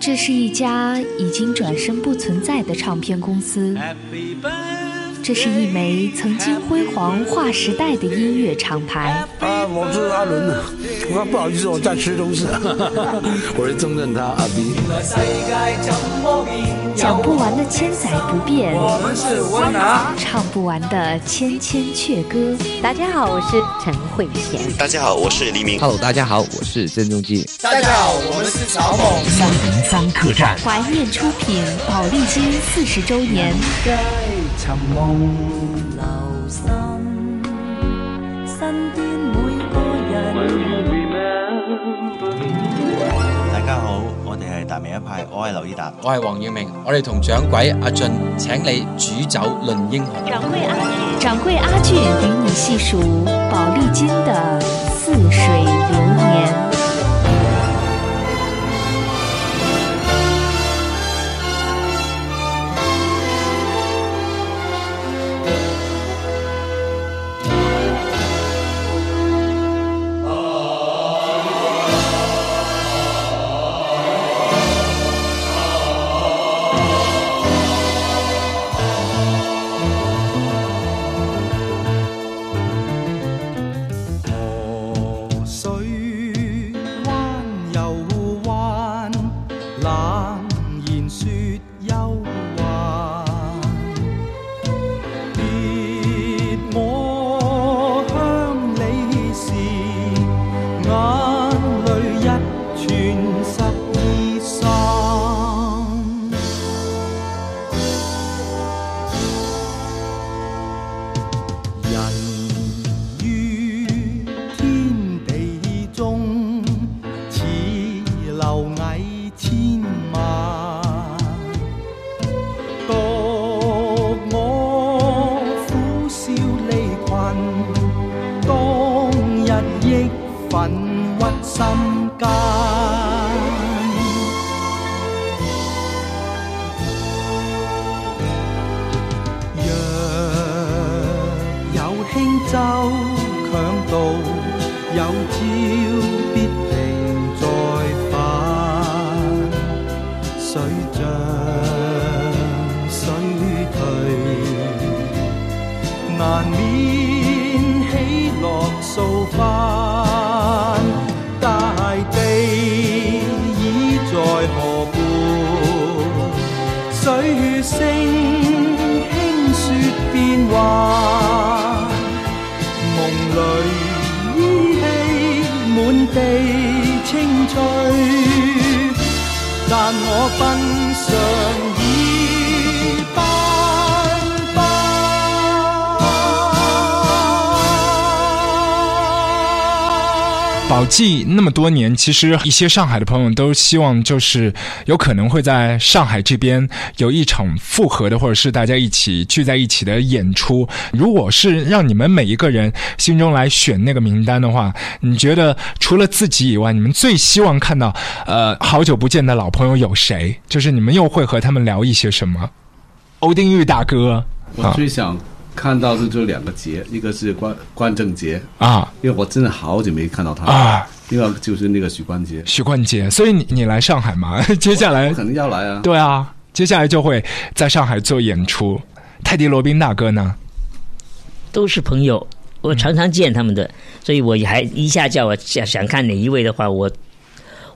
这是一家已经转身不存在的唱片公司。这是一枚曾经辉煌划时代的音乐厂牌。啊，我是阿伦啊，我不好意思，我在吃东西。我是曾正他阿 B。讲不完的千载不变，我们是温拿。唱不完的千千阙歌。大家好，我是陈慧娴。大家好，我是黎明。Hello，大家好，我是郑中基。大家好，我们是曹猛。三零三客栈怀念出品宝丽金四十周年。寻梦留心，身边每个人。大家好，我哋系大明一派，我系刘以达，我系黄耀明，我哋同掌柜阿俊，请你煮酒论英雄。掌柜阿俊，掌柜阿俊与你细数宝丽金的似水周强渡，有朝必定再返。水涨水退，难免起落数番。大地已在河畔，水声轻说变幻。未清脆但我奔上已宝记那么多年，其实一些上海的朋友都希望，就是有可能会在上海这边有一场复合的，或者是大家一起聚在一起的演出。如果是让你们每一个人心中来选那个名单的话，你觉得除了自己以外，你们最希望看到呃好久不见的老朋友有谁？就是你们又会和他们聊一些什么？欧丁玉大哥，我最想。看到的就两个节，一个是关关正杰啊，因为我真的好久没看到他啊。另外就是那个许冠杰，许冠杰。所以你你来上海嘛？接下来肯定要来啊。对啊，接下来就会在上海做演出。泰迪罗宾大哥呢？都是朋友，我常常见他们的，所以我还一下叫我想想看哪一位的话，我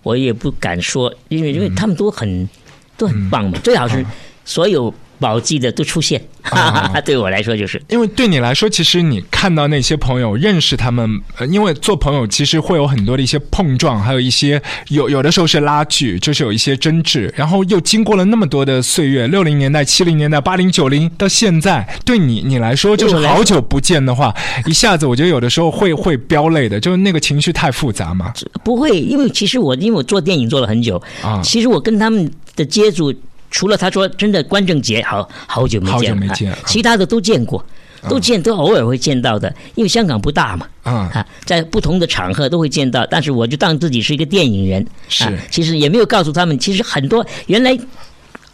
我也不敢说，因为因为他们都很都很棒嘛，最好是所有。宝记的都出现，对我来说就是，因为对你来说，其实你看到那些朋友，认识他们，因为做朋友其实会有很多的一些碰撞，还有一些有有的时候是拉锯，就是有一些争执，然后又经过了那么多的岁月，六零年代、七零年代、八零九零到现在，对你你来说就是好久不见的话，一下子我觉得有的时候会会飙泪的，就是那个情绪太复杂嘛。不会，因为其实我因为我做电影做了很久啊，其实我跟他们的接触。除了他说真的关正杰好好久没见，好久没见，其他的都见过，都见都偶尔会见到的，因为香港不大嘛，啊，在不同的场合都会见到，但是我就当自己是一个电影人，是，其实也没有告诉他们，其实很多原来，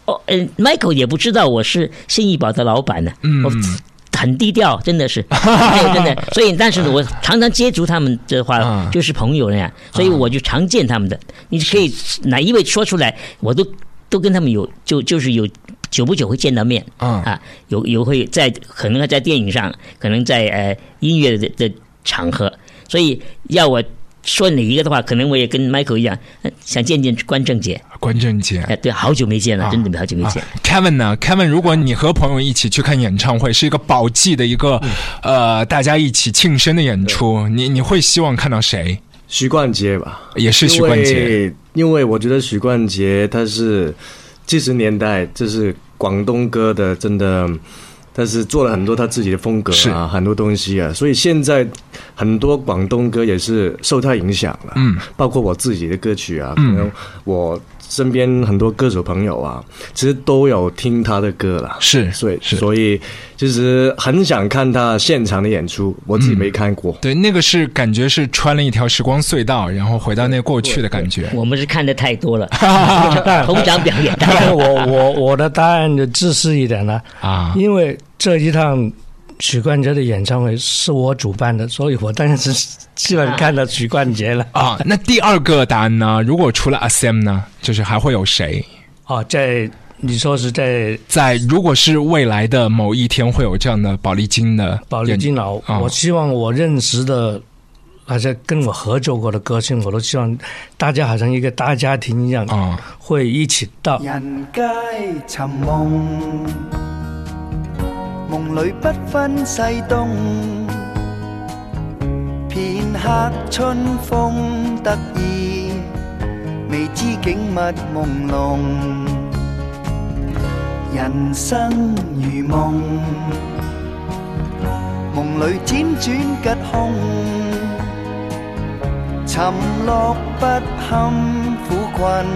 哦，嗯，Michael 也不知道我是信义宝的老板呢，嗯。很低调，真的是，真的。所以，但是我常常接触他们的话，就是朋友那样，所以我就常见他们的。你可以哪一位说出来，我都都跟他们有就就是有久不久会见到面啊，有有会在可能在电影上，可能在呃音乐的的场合，所以要我。说哪一个的话，可能我也跟 Michael 一样，想见见关正杰。关正杰，哎，对，好久没见了，真的好久没见。Kevin 呢？Kevin，如果你和朋友一起去看演唱会，是一个宝记的一个呃，大家一起庆生的演出，你你会希望看到谁？许冠杰吧，也是许冠杰，因为我觉得许冠杰他是七十年代，就是广东歌的，真的。他是做了很多他自己的风格啊，很多东西啊，所以现在很多广东歌也是受他影响了，嗯，包括我自己的歌曲啊，可能我身边很多歌手朋友啊，其实都有听他的歌了，是，所以所以。其实很想看他现场的演出，我自己没看过。对，那个是感觉是穿了一条时光隧道，然后回到那过去的感觉。我们是看的太多了，同场表演。我我我的答案就自私一点了啊，因为这一趟许冠杰的演唱会是我主办的，所以我当然是希望看到许冠杰了啊。那第二个答案呢？如果除了阿 Sam 呢，就是还会有谁？哦，在。你说是在在，如果是未来的某一天会有这样的宝丽金的宝丽金老，我希望我认识的，而且跟我合作过的歌星，我都希望大家好像一个大家庭一样啊，会一起到。人皆寻梦，梦里不分西东，片刻春风得意，未知景物朦胧。人生如梦，梦里辗转吉凶，沉落不堪苦困，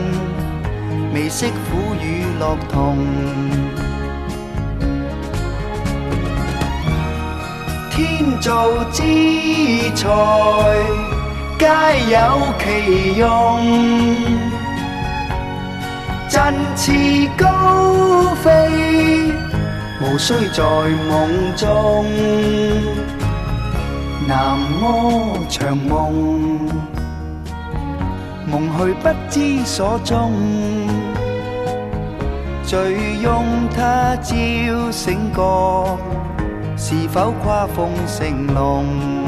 未识苦与乐同。天造之材，皆有其用。振翅高飞，无需在梦中。南柯长梦，梦去不知所踪。醉拥他朝醒觉，是否跨风成龙？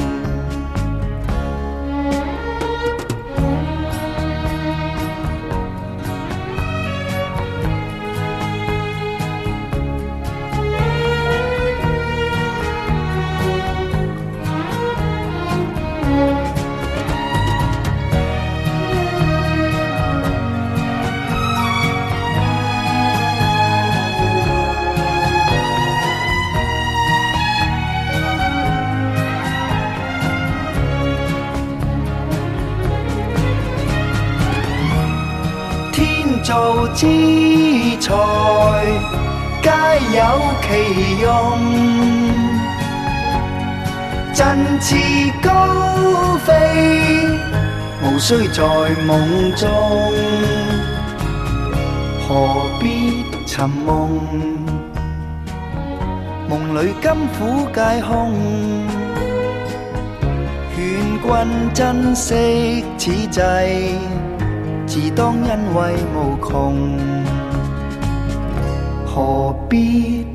有其用，振翅高飞，无需在梦中，何必寻梦？梦里甘苦皆空，劝君珍惜此际。自当因为无穷，何必？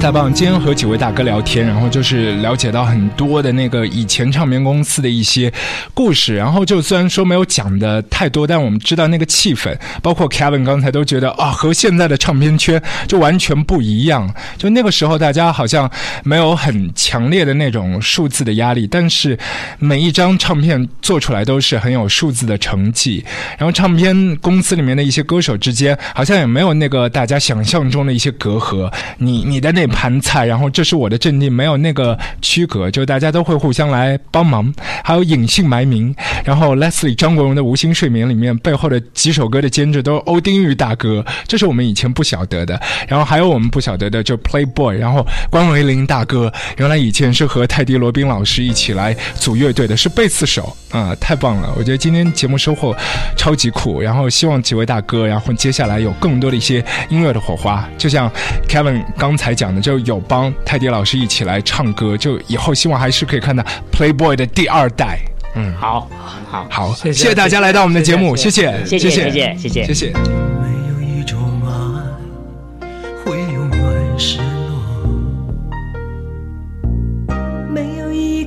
太棒！今天和几位大哥聊天，然后就是了解到很多的那个以前唱片公司的一些故事。然后就虽然说没有讲的太多，但我们知道那个气氛，包括 Kevin 刚才都觉得啊，和现在的唱片圈就完全不一样。就那个时候，大家好像没有很强烈的那种数字的压力，但是每一张唱片做出来都是很有数字的成绩。然后唱片公司里面的一些歌手之间，好像也没有那个大家想象中的。一些隔阂，你你的那盘菜，然后这是我的阵地，没有那个区隔，就大家都会互相来帮忙。还有隐姓埋名，然后 Leslie 张国荣的《无心睡眠》里面背后的几首歌的监制都是欧丁玉大哥，这是我们以前不晓得的。然后还有我们不晓得的，就 Playboy，然后关维林大哥，原来以前是和泰迪罗宾老师一起来组乐队的，是贝斯手啊，太棒了！我觉得今天节目收获超级酷，然后希望几位大哥，然后接下来有更多的一些音乐的火花。就像 Kevin 刚才讲的，就有帮泰迪老师一起来唱歌，就以后希望还是可以看到 Playboy 的第二代。嗯，好，好，好，谢谢大家来到我们的节目，谢谢，谢谢，谢谢，谢谢，谢谢。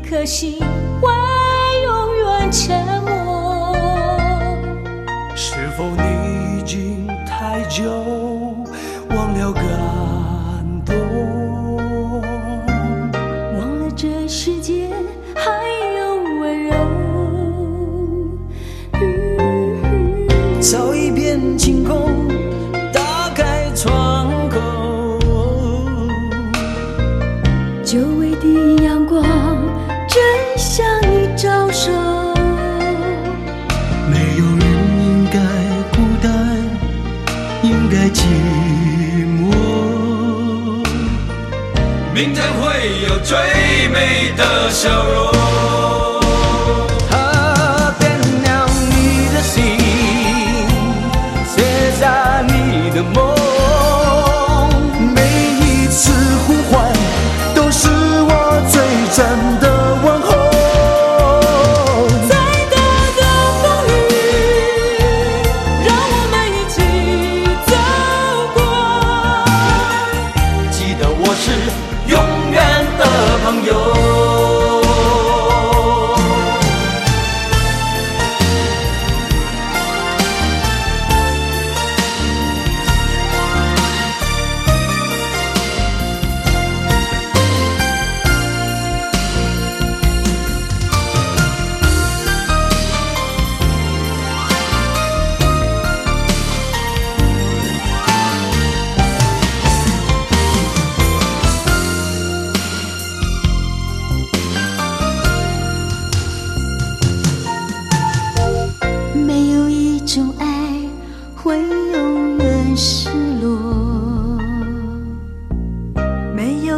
可心会永远沉默。是否你已经太久忘了歌明天会有最美的笑容。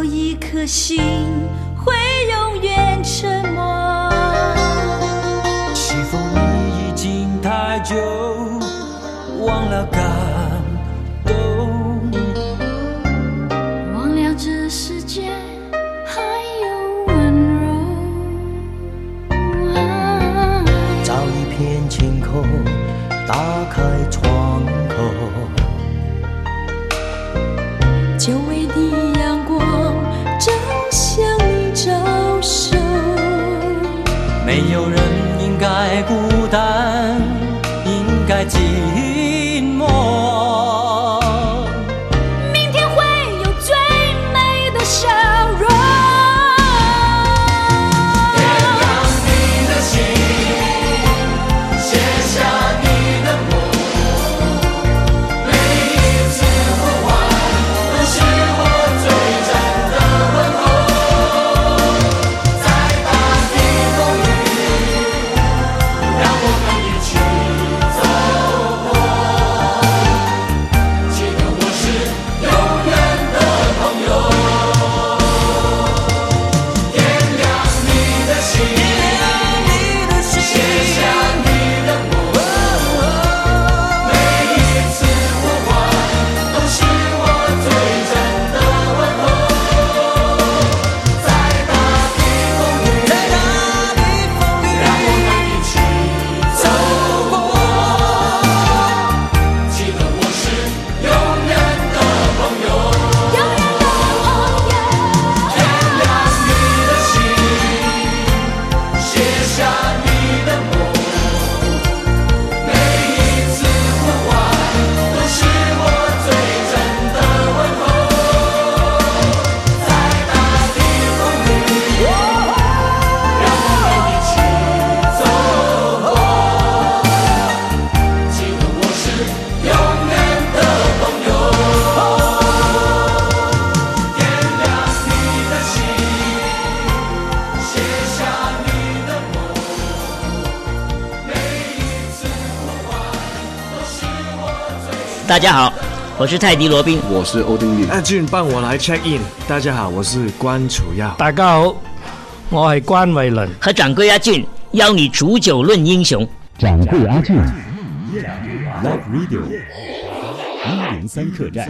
一颗心会永远沉默。是否你已经太久忘了感没有人应该孤单应该寂大家好，我是泰迪罗宾，我是欧丁力，阿俊帮我来 check in。大家好，我是关楚耀，大家好，我系关伟伦，和掌柜阿俊邀你煮酒论英雄。掌柜阿俊一零三客栈。